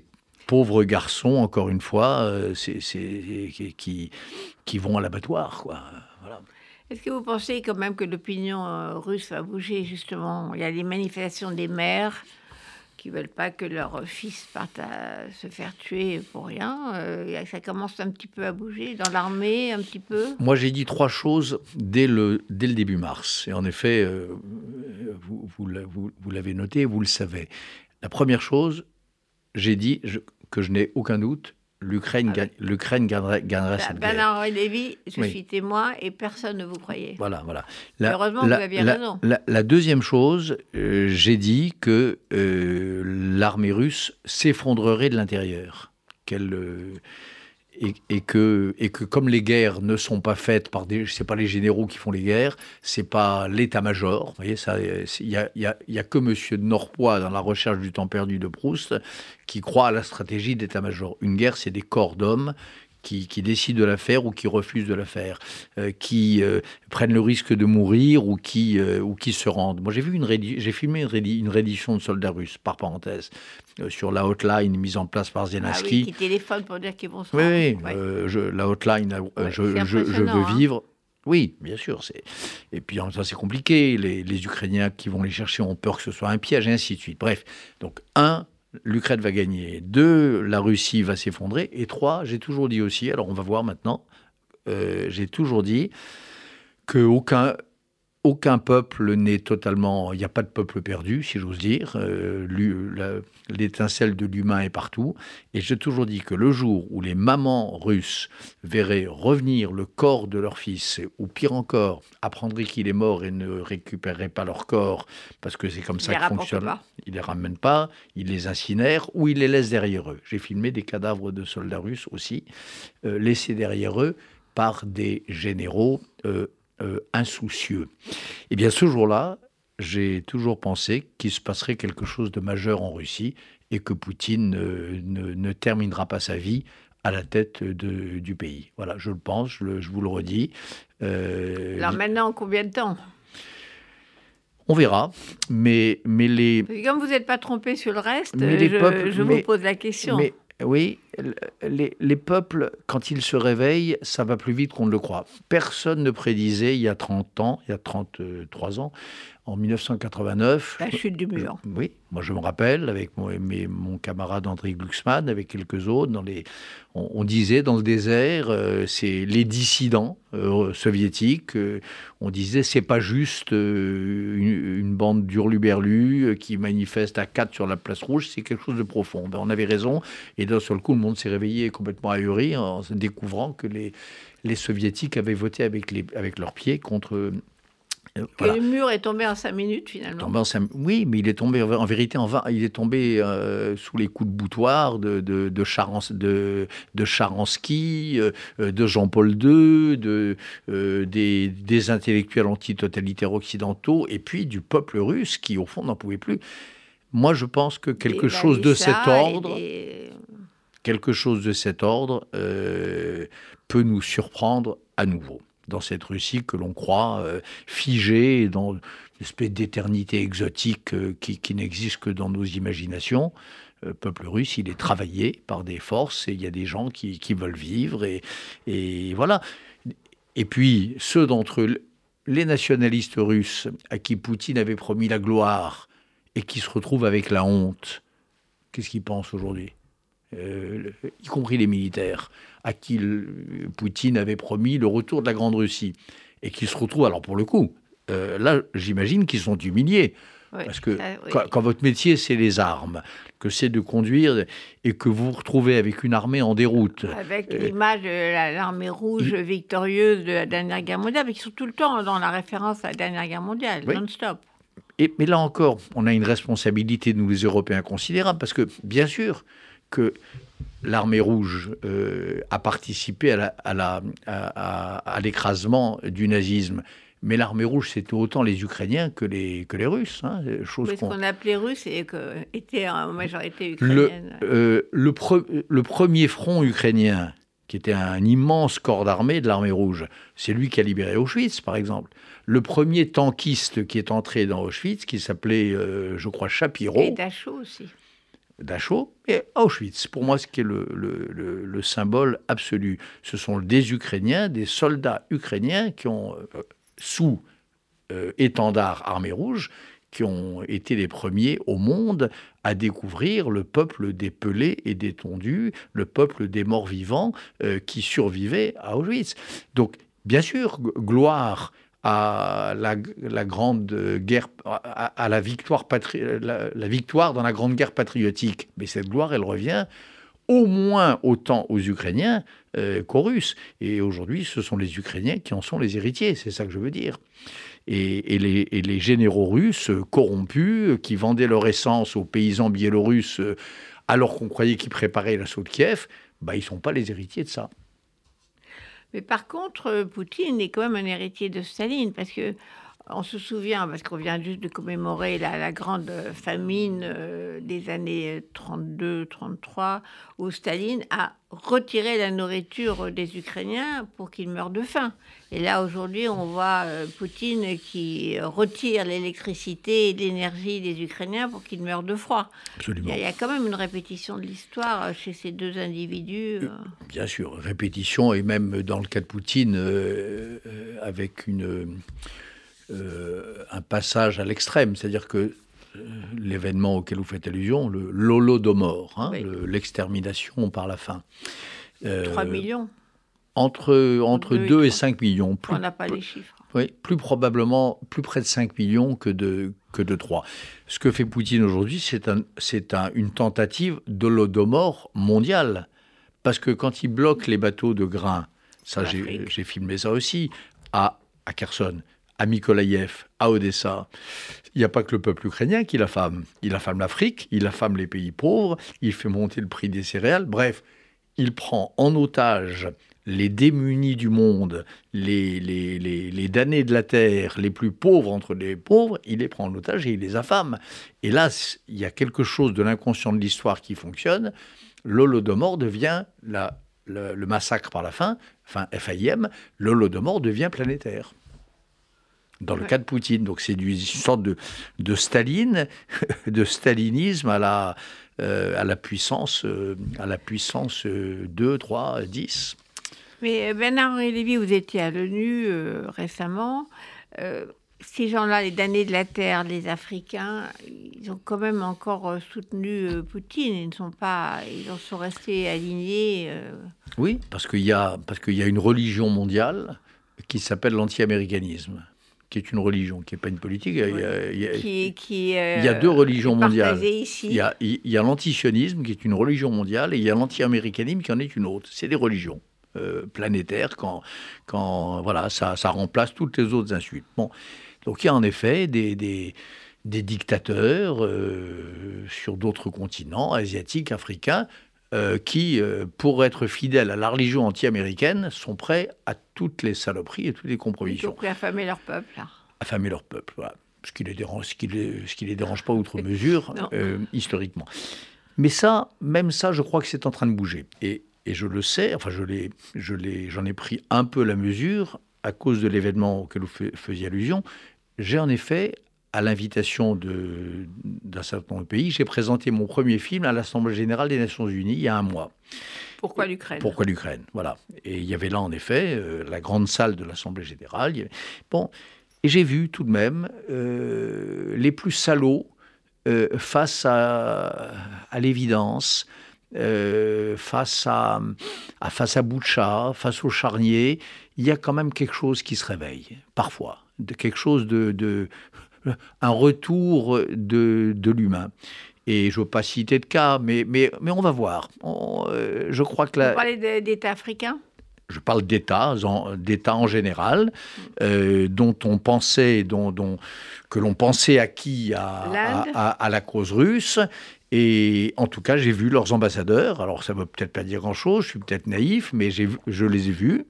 pauvres garçons, encore une fois, euh, c'est, qui, qui vont à l'abattoir. Quoi. Est-ce que vous pensez quand même que l'opinion euh, russe va bouger justement? Il y a les manifestations des mères qui veulent pas que leur fils parte à se faire tuer pour rien. Euh, ça commence un petit peu à bouger dans l'armée, un petit peu? Moi, j'ai dit trois choses dès le, dès le début mars. Et en effet, vous, vous, vous l'avez noté, vous le savez. La première chose, j'ai dit, je, que je n'ai aucun doute, l'Ukraine ah l'Ukraine gagnerait, gagnerait cette guerre. Bernard Lévy, je suis témoin et personne ne vous croyait. Voilà, voilà. Heureusement, vous aviez raison. La, deuxième chose, euh, j'ai dit que euh, l'armée russe s'effondrerait de l'intérieur. Qu'elle euh, et, que, et que comme les guerres ne sont pas faites par des, pas les généraux qui font les guerres, c'est pas l'état-major. Il y a, y, a, y a, que Monsieur Norpois dans la recherche du temps perdu de Proust qui croit à la stratégie d'état-major. Une guerre, c'est des corps d'hommes qui, décident de la faire ou qui refusent de la faire, euh, qui euh, prennent le risque de mourir ou qui, euh, ou qui se rendent. Moi, j'ai vu une j'ai filmé une, une, reddition de soldats russes, par parenthèse, sur la hotline mise en place par Zelensky. Ah oui, qui téléphone pour dire qu'ils vont se rendre. Oui, la hotline, je, je, veux hein. vivre. Oui, bien sûr. C'est... Et puis en même temps, c'est compliqué. Les, les Ukrainiens qui vont les chercher ont peur que ce soit un piège, et ainsi de suite. Bref, donc un, l'Ukraine va gagner. Deux, la Russie va s'effondrer. Et trois, j'ai toujours dit aussi, alors on va voir maintenant, euh, j'ai toujours dit qu'aucun aucun peuple n'est totalement. Il n'y a pas de peuple perdu, si j'ose dire. Euh, l'étincelle de l'humain est partout. Et j'ai toujours dit que le jour où les mamans russes verraient revenir le corps de leur fils, ou pire encore, apprendraient qu'il est mort et ne récupéreraient pas leur corps, parce que c'est comme ça que fonctionne. Ils les ramènent pas, ils les incinèrent ou ils les laissent derrière eux. J'ai filmé des cadavres de soldats russes aussi, euh, laissés derrière eux par des généraux euh, euh, insoucieux. Et eh bien ce jour-là, j'ai toujours pensé qu'il se passerait quelque chose de majeur en Russie et que Poutine ne, terminera pas sa vie à la tête du pays. Voilà, je le pense, je, vous le redis. Euh, Alors maintenant, combien de temps? On verra, mais, mais les... Comme vous n'êtes pas trompé sur le reste, je, je vous pose la question. Mais, oui, les, les, peuples, quand ils se réveillent, ça va plus vite qu'on ne le croit. Personne ne prédisait il y a 30 ans, il y a 33 ans, en 1989. La chute du mur. Oui, moi je me rappelle, avec mon, mon camarade André Glucksmann, avec quelques autres, dans les, on, disait dans le désert, euh, c'est les dissidents euh, soviétiques, euh, on disait c'est pas juste une, bande d'hurluberlus qui manifeste à quatre sur la place rouge, c'est quelque chose de profond. Ben, on avait raison, et d'un seul coup le monde s'est réveillé complètement ahuri en découvrant que les, les soviétiques avaient voté avec, les, avec leurs pieds contre Le mur est tombé en cinq minutes finalement. Oui, mais il est tombé en vérité en il est tombé euh, sous les coups de boutoir de de, de, de, de Charansky, euh, de Jean-Paul II, de euh, des, des, intellectuels antitotalitaires occidentaux et puis du peuple russe qui au fond n'en pouvait plus. Moi, je pense que quelque chose de cet ordre, quelque chose de cet ordre peut nous surprendre à nouveau dans cette Russie que l'on croit euh, figée dans une espèce d'éternité exotique euh, qui, n'existe que dans nos imaginations. Le peuple russe, il est travaillé par des forces et il y a des gens qui, veulent vivre et, et, voilà. Et puis, ceux d'entre eux, les nationalistes russes à qui Poutine avait promis la gloire et qui se retrouvent avec la honte, qu'est-ce qu'ils pensent aujourd'hui? Euh, y compris les militaires, à qui Poutine avait promis le retour de la Grande Russie, et qui se retrouvent, alors pour le coup, euh, là, j'imagine qu'ils sont humiliés. parce que quand, votre métier, c'est les armes, que c'est de conduire, et que vous vous retrouvez avec une armée en déroute. Avec euh, l'image de l'armée rouge victorieuse de la dernière guerre mondiale, mais qui sont tout le temps dans la référence à la dernière guerre mondiale, non-stop. Et, mais là encore, on a une responsabilité, nous les Européens, considérable, parce que, bien sûr, que l'armée rouge euh, a participé à, l'écrasement du nazisme. Mais l'armée rouge, c'était autant les Ukrainiens que les, que les Russes. Hein, chose ce qu'on appelait russe et que, était en majorité ukrainienne. Euh, le, le, premier front ukrainien, qui était un immense corps d'armée de l'armée rouge, c'est lui qui a libéré Auschwitz, par exemple. Le premier tankiste qui est entré dans Auschwitz, qui s'appelait, euh, je crois, Shapiro. Et Dachau aussi. Dachau et Auschwitz. Pour moi, ce qui est le, le, symbole absolu, ce sont des Ukrainiens, des soldats ukrainiens qui ont, euh, sous euh, étendard armée rouge, qui ont été les premiers au monde à découvrir le peuple des pelés et des tondus, le peuple des morts vivants euh, qui survivait à Auschwitz. Donc, bien sûr, gloire à la, grande guerre, à, la, victoire la, victoire dans la grande guerre patriotique. Mais cette gloire, elle revient au moins autant aux Ukrainiens euh, qu'aux Russes. Et aujourd'hui, ce sont les Ukrainiens qui en sont les héritiers, c'est ça que je veux dire. Et, les, généraux russes corrompus, qui vendaient leur essence aux paysans biélorusses alors qu'on croyait qu'ils préparaient l'assaut de Kiev, bah, ils ne sont pas les héritiers de ça. Mais par contre, euh, Poutine est quand même un héritier de Staline, parce que on se souvient, parce qu'on vient juste de commémorer la, grande famine euh, des années 32-33, où Staline a retiré la nourriture des Ukrainiens pour qu'ils meurent de faim. Et là, aujourd'hui, on voit euh, Poutine qui retire l'électricité et l'énergie des Ukrainiens pour qu'ils meurent de froid. Absolument. Il y, a, quand même une répétition de l'histoire chez ces deux individus. Euh. Bien sûr, répétition, et même dans le cas de Poutine, avec une euh, un passage à l'extrême, c'est-à-dire que euh, l'événement auquel vous faites allusion, le l'holodomor, hein, l'extermination par la faim. 3 euh, millions Entre, entre 2, et 5 millions. Plus, On n'a pas les chiffres. Oui, plus probablement plus près de 5 millions que de, que de 3. Ce que fait Poutine aujourd'hui, c'est un, un, une tentative d'holodomor mondial. Parce que quand il bloque les bateaux de grains, ça j'ai filmé ça aussi, à, à Kherson, à Mykolaïev, à Odessa. Il n'y a pas que le peuple ukrainien qui l'affame. Il affame l'Afrique, il affame les pays pauvres, il fait monter le prix des céréales. Bref, il prend en otage les démunis du monde, les, les, les, damnés de la terre, les plus pauvres entre les pauvres, il les prend en otage et il les affame. Et là, il y a quelque chose de l'inconscient de l'histoire qui fonctionne. L'Holodomor devient le, massacre par la faim, enfin FAIM, l'Holodomor devient planétaire dans le cas de Poutine. Donc c'est une sorte de, de Staline, [laughs] de stalinisme à la, euh, à la puissance, euh, à la puissance 2, 3, 10. Mais euh, Bernard-Henri Lévy, vous étiez à l'ONU récemment. ces gens-là, les damnés de la Terre, les Africains, ils ont quand même encore soutenu Poutine. Ils ne sont pas, ils en sont restés alignés. Oui, parce qu'il y a parce qu'il y a une religion mondiale qui s'appelle l'anti-américanisme qui est une religion, qui n'est pas une politique. Il, y a, deux religions mondiales. Il y a, il y a l'antisionisme, qui est une religion mondiale, et il y a l'anti-américanisme, qui en est une autre. C'est des religions euh, planétaires, quand, quand voilà, ça, ça remplace toutes les autres insultes. Bon. Donc il y a en effet des, des, dictateurs sur d'autres continents, asiatiques, africains, qui, pour être fidèles à la religion anti-américaine, sont prêts à toutes les saloperies et toutes les compromissions. Ils sont prêts à affamer leur peuple. Là. Affamer leur peuple, voilà ce qui les dérange, ce qui les, ce qui les dérange pas outre mesure [laughs] euh, historiquement. Mais ça, même ça, je crois que c'est en train de bouger. Et, et je le sais, enfin, je l'ai, je l'ai, j'en ai pris un peu la mesure à cause de l'événement auquel vous faisiez allusion. J'ai en effet, à l'invitation d'un certain nombre de pays, j'ai présenté mon premier film à l'Assemblée générale des Nations Unies il y a un mois. Pourquoi l'Ukraine? Pourquoi l'Ukraine? Voilà. Et il y avait là, en effet, euh, la grande salle de l'Assemblée générale. Bon, et j'ai vu tout de même euh, les plus salauds euh, face à, l'évidence, face à, face à Boucha, face au charnier, il y a quand même quelque chose qui se réveille, parfois, de quelque chose de, un retour de, de l'humain. Et je ne veux pas citer de cas, mais, mais, mais on va voir. je crois que la... Vous parlez d'État africain je parle d'États, d'États en général, euh, dont on pensait, dont, dont que l'on pensait acquis à, à, la cause russe. Et en tout cas, j'ai vu leurs ambassadeurs. Alors, ça ne veut peut-être pas dire grand-chose, je suis peut-être naïf, mais je les ai vus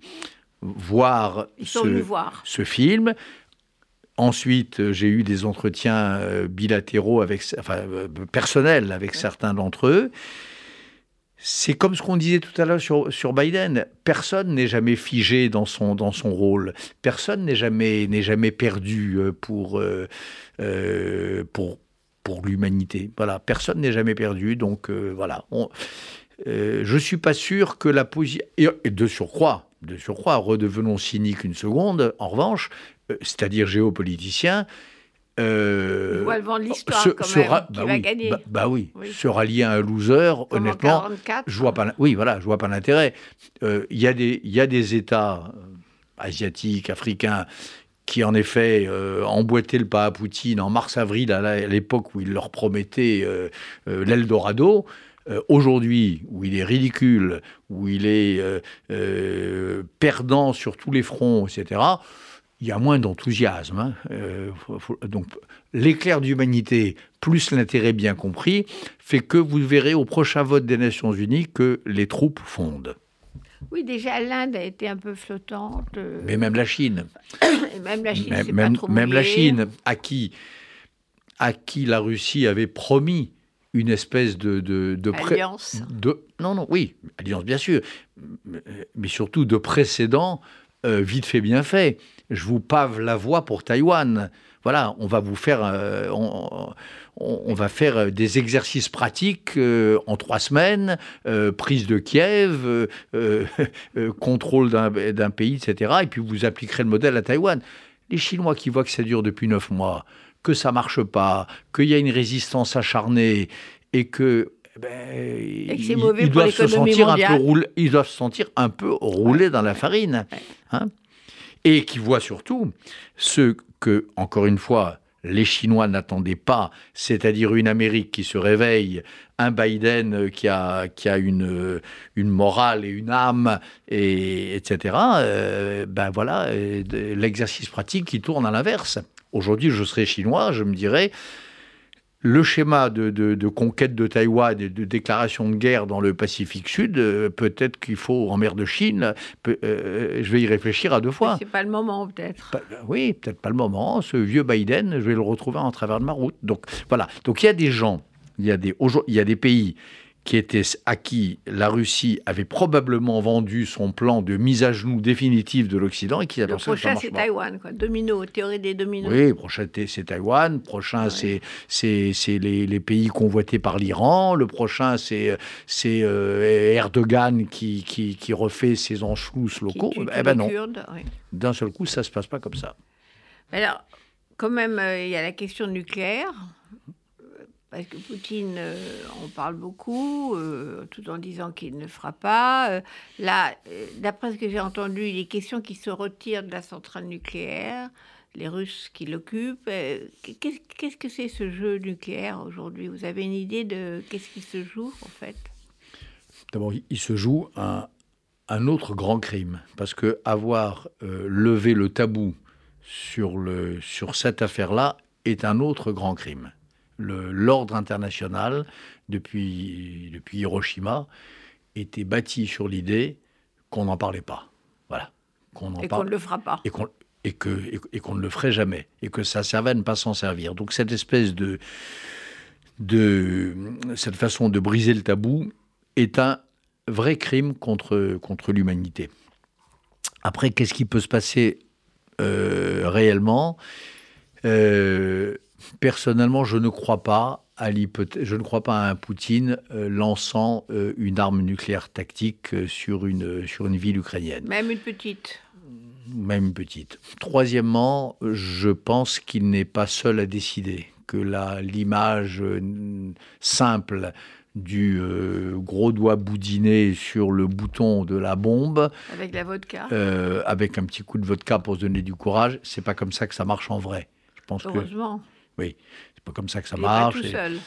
voir, ce, voir. ce film. Ensuite, j'ai eu des entretiens euh, bilatéraux, avec, enfin, euh, personnels avec certains d'entre eux. C'est comme ce qu'on disait tout à l'heure sur, sur Biden. Personne n'est jamais figé dans son, dans son rôle. Personne n'est jamais, n'est jamais perdu euh, pour, euh, euh, pour, pour l'humanité. Voilà, personne n'est jamais perdu. Donc voilà. je ne suis pas sûr que la position. Et de surcroît, de surcroît, redevenons cyniques une seconde, en revanche, c'est-à-dire géopoliticiens, euh, le l'histoire quand même, qui bah va oui, gagner. Bah, bah oui. se rallier à un loser, honnêtement, je vois pas. Oui, voilà, je vois pas l'intérêt. Euh, il y a des, il y a des États euh, asiatiques, africains, qui en effet euh, emboîtaient le pas à Poutine en mars-avril à l'époque où il leur promettait euh, l'Eldorado. Aujourd'hui, où il est ridicule, où il est perdant sur tous les fronts, etc il y a moins d'enthousiasme. Hein. Euh, donc l'éclair d'humanité plus l'intérêt bien compris fait que vous verrez au prochain vote des Nations Unies que les troupes fondent. Oui, déjà l'Inde a été un peu flottante. Euh. Mais même la Chine. [coughs] Même la Chine, même, même, même la Chine, à qui, à qui la Russie avait promis une espèce de, de, de alliance. De, non, non, oui, alliance bien sûr, mais surtout de précédent euh, vite fait, bien fait je vous pave la voie pour Taïwan. Voilà, on va vous faire, euh, on, va faire euh, des exercices pratiques euh, en trois semaines, prise de Kiev, [laughs] contrôle d'un pays, etc. Et puis vous appliquerez le modèle à Taïwan. Les Chinois qui voient que ça dure depuis neuf mois, que ça marche pas, qu'il y a une résistance acharnée et que eh ben, ils, doivent se sentir un peu roulés, ils doivent se sentir un peu roulés dans la farine. Hein et qui voit surtout ce que, encore une fois, les Chinois n'attendaient pas, c'est-à-dire une Amérique qui se réveille, un Biden qui a, qui a une, une morale et une âme, et, etc. Euh, ben voilà, euh, l'exercice pratique qui tourne à l'inverse. Aujourd'hui, je serais chinois, je me dirais, le schéma de, conquête de Taïwan et de déclaration de guerre dans le Pacifique Sud, euh, peut-être qu'il faut en mer de Chine, euh, je vais y réfléchir à deux fois. C'est pas le moment peut-être. oui, peut-être pas le moment. Ce vieux Biden, je vais le retrouver en travers de ma route. Donc voilà. Donc il y a des gens, il y a des, il y a des pays qui était à qui la Russie avait probablement vendu son plan de mise à genoux définitive de l'Occident et qui Le prochain, c'est Taïwan, quoi. Domino, théorie des dominos. Oui, prochain, c'est Taïwan. Prochain, c'est les, les, pays convoités par l'Iran. Le prochain, c'est euh, Erdogan qui, qui, qui, refait ses anschluss locaux. eh ben non. D'un seul coup, ça ne se passe pas comme ça. Alors, quand même, euh, il y a la question nucléaire parce que Poutine, on euh, parle beaucoup, euh, tout en disant qu'il ne fera pas. Euh, là, d'après ce que j'ai entendu, il est question qu'il se retire de la centrale nucléaire, les Russes qui l'occupent. qu'est-ce que c'est ce jeu nucléaire aujourd'hui? Vous avez une idée de qu'est-ce qui se joue en fait? D'abord, il se joue un, un, autre grand crime, parce que avoir levé le tabou sur, le, sur cette affaire-là est un autre grand crime. L'ordre international, depuis, depuis Hiroshima, était bâti sur l'idée qu'on n'en parlait pas. Voilà. Qu'on et qu'on ne le fera pas. Et qu'on et que et, qu'on ne le ferait jamais et que ça servait à ne pas s'en servir. Donc cette espèce de de cette façon de briser le tabou est un vrai crime contre contre l'humanité. Après, qu'est-ce qui peut se passer euh, réellement? Euh, Personnellement, je ne crois pas à je ne crois pas à un Poutine euh, lançant une arme nucléaire tactique sur une, sur une ville ukrainienne. Même une petite même une petite. Troisièmement, je pense qu'il n'est pas seul à décider, que l'image simple du euh, gros doigt boudiné sur le bouton de la bombe. Avec la vodka. Euh, avec un petit coup de vodka pour se donner du courage. C'est pas comme ça que ça marche en vrai. Je pense Heureusement. Que, oui, c'est pas comme ça que ça marche. Pas tout seul.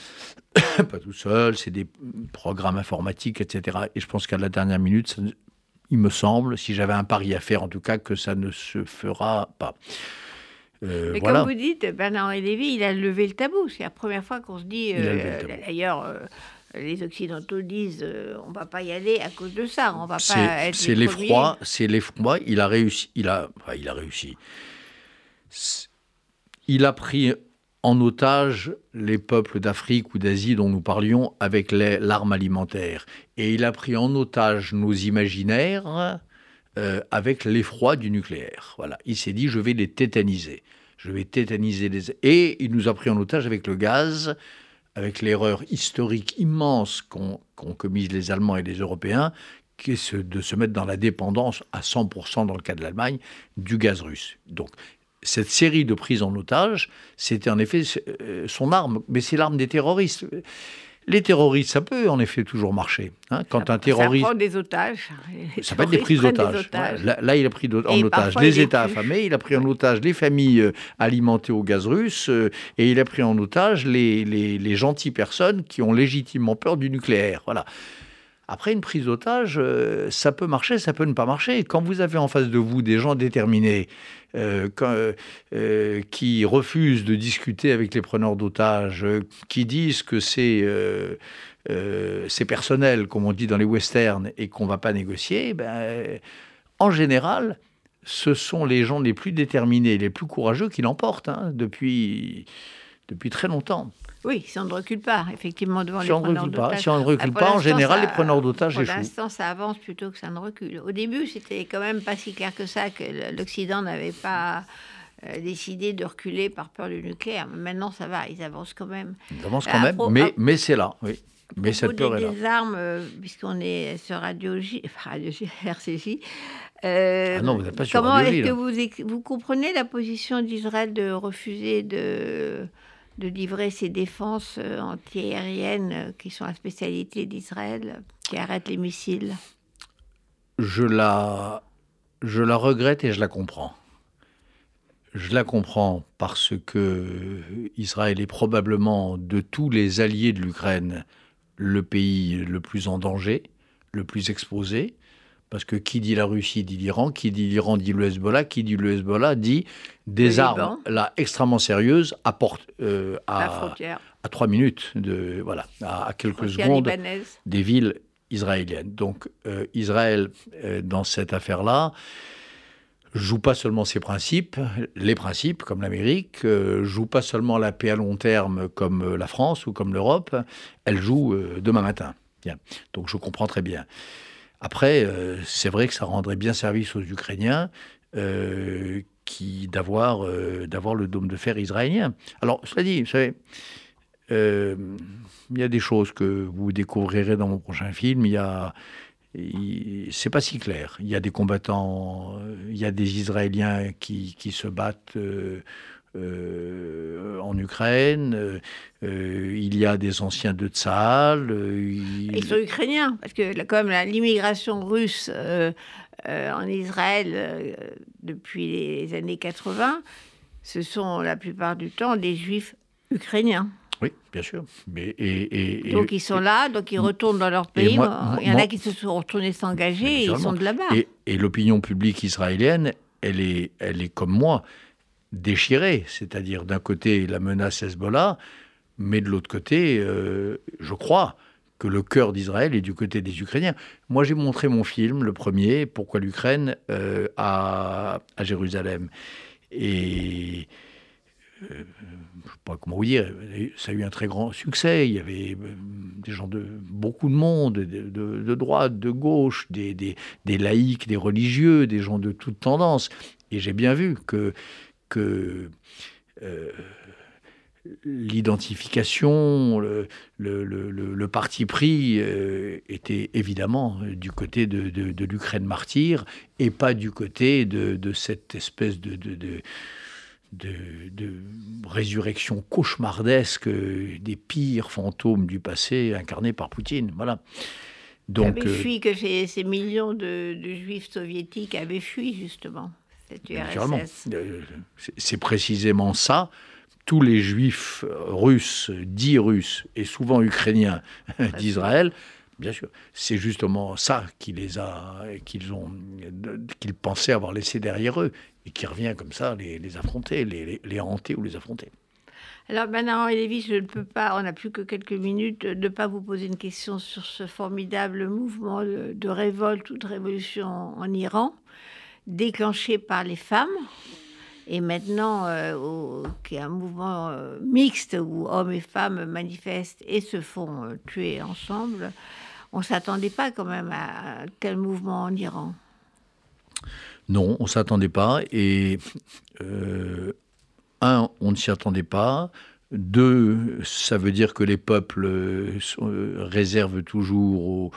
[coughs] pas tout seul, c'est des programmes informatiques, etc. Et je pense qu'à la dernière minute, il me semble, si j'avais un pari à faire en tout cas, que ça ne se fera pas. Euh, Mais comme vous dites, Bernard-Henri Lévy, il a levé le tabou. C'est la première fois qu'on se dit. Euh, D'ailleurs, les Occidentaux disent euh, on va pas y aller à cause de ça, on va pas être C'est l'effroi, c'est l'effroi. Il a réussi, il a, il a réussi. Il a pris en otage les peuples d'Afrique ou d'Asie dont nous parlions avec l'arme alimentaire, et il a pris en otage nos imaginaires euh, avec l'effroi du nucléaire. Voilà, il s'est dit je vais les tétaniser, je vais tétaniser les et il nous a pris en otage avec le gaz avec l'erreur historique immense qu'ont commise les Allemands et les Européens, qui est de se mettre dans la dépendance à 100% dans le cas de l'Allemagne du gaz russe. Donc cette série de prises en otage, c'était en effet euh, son arme, mais c'est l'arme des terroristes. Les terroristes, ça peut en effet toujours marcher. Hein. quand un terroriste. Ça prend des otages. ça peut être des prises d'otages. Là, il a pris en otage les États affamés, il a pris en otage les familles euh, alimentées au gaz russe, euh, et il a pris en otage les, les, les gentilles personnes qui ont légitimement peur du nucléaire. Voilà. Après, une prise d'otage, euh, ça peut marcher, ça peut ne pas marcher. Quand vous avez en face de vous des gens déterminés euh, euh, qui refusent de discuter avec les preneurs d'otages, qui disent que c'est personnel, comme on dit dans les westerns, et qu'on ne va pas négocier, ben, en général, ce sont les gens les plus déterminés, les plus courageux qui l'emportent hein, depuis, depuis très longtemps. Oui, si on ne recule pas, effectivement, devant les preneurs d'otages. Si on ne recule ah, pas, en général, les preneurs d'otages échouent. Pour l'instant, ça avance plutôt que ça ne recule. Au début, c'était quand même pas si clair que ça, que l'Occident n'avait pas euh, décidé de reculer par peur du nucléaire. Mais maintenant, ça va, ils avancent quand même. Ils avancent quand même, mais, mais c'est là, oui. Mais cette peur est là. des armes, euh, puisqu'on est sur Radio, J, [laughs] Radio RCJ, euh, ah non, vous n'êtes pas sur comment est-ce que vous, vous comprenez la position d'Israël de refuser de de livrer ses défenses euh, antiaériennes euh, qui sont la spécialité d'Israël, qui arrêtent les missiles je la, je la regrette et je la comprends. Je la comprends parce que Israël est probablement de tous les alliés de l'Ukraine le pays le plus en danger, le plus exposé. Parce que qui dit la Russie dit l'Iran, qui dit l'Iran dit le Hezbollah, qui dit le Hezbollah dit des armes là extrêmement sérieuses à, euh, à, à trois minutes, de, voilà, à, quelques secondes des villes israéliennes. Donc euh, Israël, euh, dans cette affaire-là, joue pas seulement ses principes, les principes comme l'Amérique, joue pas seulement la paix à long terme comme la France ou comme l'Europe, elle joue demain matin. Bien. Donc je comprends très bien. Après, euh, c'est vrai que ça rendrait bien service aux Ukrainiens euh, euh, d'avoir le dôme de fer israélien. Alors, cela dit, vous savez, il y a des choses que vous découvrirez dans mon prochain film. Il y a c'est pas si clair. Il y a des combattants, il y a des Israéliens qui, qui se battent euh, en Ukraine, euh, euh, il y a des anciens de Tsahal. Ils sont ukrainiens, parce que comme l'immigration russe en Israël depuis les années 80, ce sont la plupart du temps des juifs ukrainiens. Oui, bien sûr. Mais, et, donc ils sont là, donc ils retournent dans leur pays. il y en a qui se sont retournés s'engager et ils sont de là-bas. Et, l'opinion publique israélienne, elle est, elle est comme moi déchirée, c'est-à-dire d'un côté la menace Hezbollah, mais de l'autre côté, euh, je crois que le cœur d'Israël est du côté des Ukrainiens. Moi, j'ai montré mon film, le premier, Pourquoi l'Ukraine, euh, à, Jérusalem. Et euh, je ne sais pas comment vous dire, ça a eu un très grand succès. Il y avait des gens de beaucoup de monde, de, droite, de gauche, des, des, laïcs, des religieux, des gens de toutes tendances. Et j'ai bien vu que, que l'identification, le, le, parti pris euh, était évidemment du côté de, l'Ukraine martyre et pas du côté de, cette espèce de, de, résurrection cauchemardesque des pires fantômes du passé incarnés par Poutine. Voilà. Donc, avait euh, fui, que ces, millions de, juifs soviétiques avaient fui justement Euh, c'est précisément ça. Tous les juifs russes, dits russes, et souvent ukrainiens [laughs] d'Israël, bien sûr, c'est justement ça qui les a, qu'ils ont, qu'ils pensaient avoir laissé derrière eux, et qui revient comme ça les, affronter, les, hanter ou les affronter. Alors maintenant, Lévis, je ne peux pas, on n'a plus que quelques minutes, ne pas vous poser une question sur ce formidable mouvement de révolte ou de révolution en Iran, déclenché par les femmes et maintenant, euh, qui est un mouvement euh, mixte où hommes et femmes manifestent et se font euh, tuer ensemble, on ne s'attendait pas quand même à tel mouvement en Iran. Non, on ne s'attendait pas. Et un, on ne s'y attendait pas. Deux, ça veut dire que les peuples réservent toujours aux,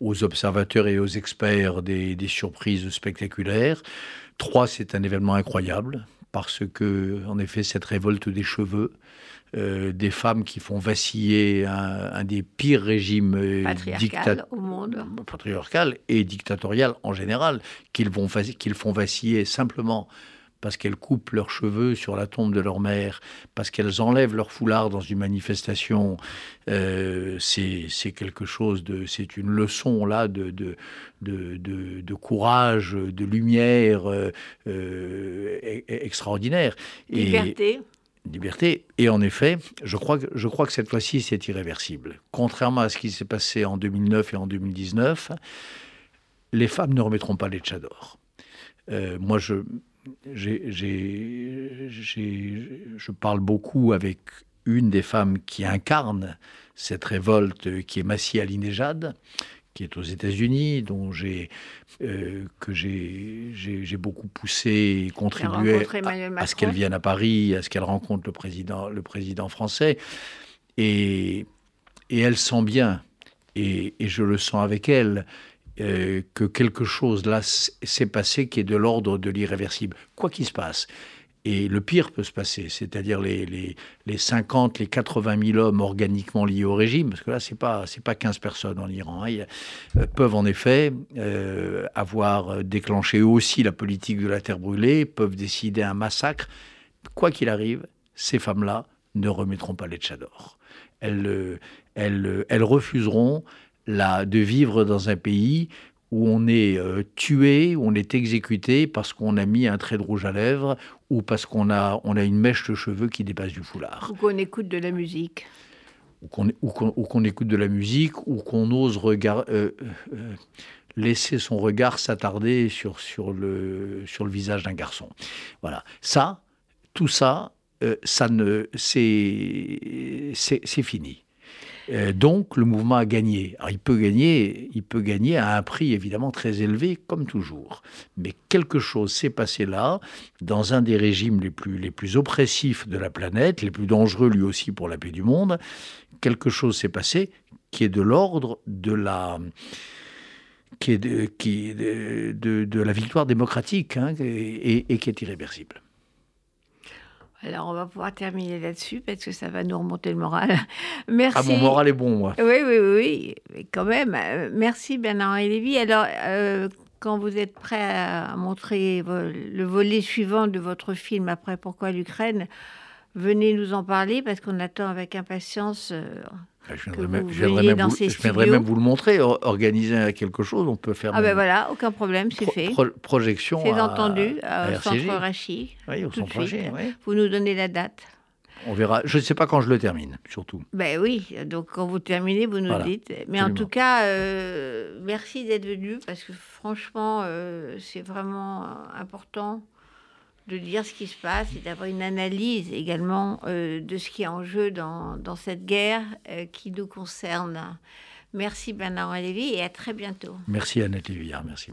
aux, observateurs et aux experts des, des surprises spectaculaires. Trois, c'est un événement incroyable parce que, en effet, cette révolte des cheveux, euh, des femmes qui font vaciller un, des pires régimes euh, patriarcal au monde, patriarcal et dictatorial en général, qu'ils font vaciller simplement parce qu'elles coupent leurs cheveux sur la tombe de leur mère, parce qu'elles enlèvent leur foulard dans une manifestation, euh, c'est quelque chose de, c'est une leçon là de de, de, de, courage, de lumière euh, euh, e, e, extraordinaire. Liberté. liberté. Et en effet, je crois que, je crois que cette fois-ci, c'est irréversible. Contrairement à ce qui s'est passé en 2009 et en 2019, les femmes ne remettront pas les tchadors. moi, je, je parle beaucoup avec une des femmes qui incarne cette révolte, qui est Massi Alinejad, qui est aux États-Unis, dont j'ai euh, que j'ai beaucoup poussé et contribué à, ce qu'elle vienne à Paris, à ce qu'elle rencontre le président le président français, et, et elle sent bien, et, et je le sens avec elle, euh, que quelque chose là s'est passé qui est de l'ordre de l'irréversible, quoi qu'il se passe. Et le pire peut se passer, c'est-à-dire les, les, les, 50, les 80 000 hommes organiquement liés au régime, parce que là, ce n'est pas, pas 15 personnes en Iran, hein, euh, peuvent en effet euh, avoir déclenché eux aussi la politique de la terre brûlée, peuvent décider un massacre. Quoi qu'il arrive, ces femmes-là ne remettront pas les tchadors. Elles, elles, elles refuseront de vivre dans un pays où on est euh, tué, où on est exécuté parce qu'on a mis un trait de rouge à lèvres ou parce qu'on a, on a une mèche de cheveux qui dépasse du foulard. Ou qu'on écoute de la musique. Ou qu'on, écoute de la musique, ou qu'on ose regard, euh, euh, laisser son regard s'attarder sur, sur, le, sur le visage d'un garçon. Voilà. Ça, tout ça, ça ne, c'est, c'est fini. Euh, donc le mouvement a gagné. il peut gagner, il peut gagner à un prix évidemment très élevé, comme toujours. Mais quelque chose s'est passé là, dans un des régimes les plus, les plus oppressifs de la planète, les plus dangereux lui aussi pour la paix du monde. Quelque chose s'est passé qui est de l'ordre de la qui est de, qui, de, la victoire démocratique hein, et qui est irréversible. Alors, on va pouvoir terminer là-dessus parce que ça va nous remonter le moral. [laughs] Merci. Ah, mon moral est bon, moi. Oui, oui, oui, mais quand même. Euh, merci, Bernard-Henri Lévy. Alors, euh, quand vous êtes prêt à montrer le volet suivant de votre film, après Pourquoi l'Ukraine, venez nous en parler parce qu'on attend avec impatience euh, Je que viendrai, même, même dans vous, ces même le montrer. Or- Organiser quelque chose, on peut faire Ah ben voilà, aucun problème, c'est pro- fait. pro- projection. C'est à- entendu, à au RCJ. centre Rachi. Oui, au centre. Rachi, oui. Vous nous donnez la date On verra. Je ne sais pas quand je le termine, surtout. Ben oui, donc quand vous terminez, vous nous Voilà, dites. Mais en tout cas, euh, merci d'être venu parce que franchement, euh, c'est vraiment euh, important de dire ce qui se passe et d'avoir une analyse également euh, de ce qui est en jeu dans, dans cette guerre euh, qui nous concerne. Merci Bernard Lévy et à très bientôt. Merci Annette Lévillard, merci.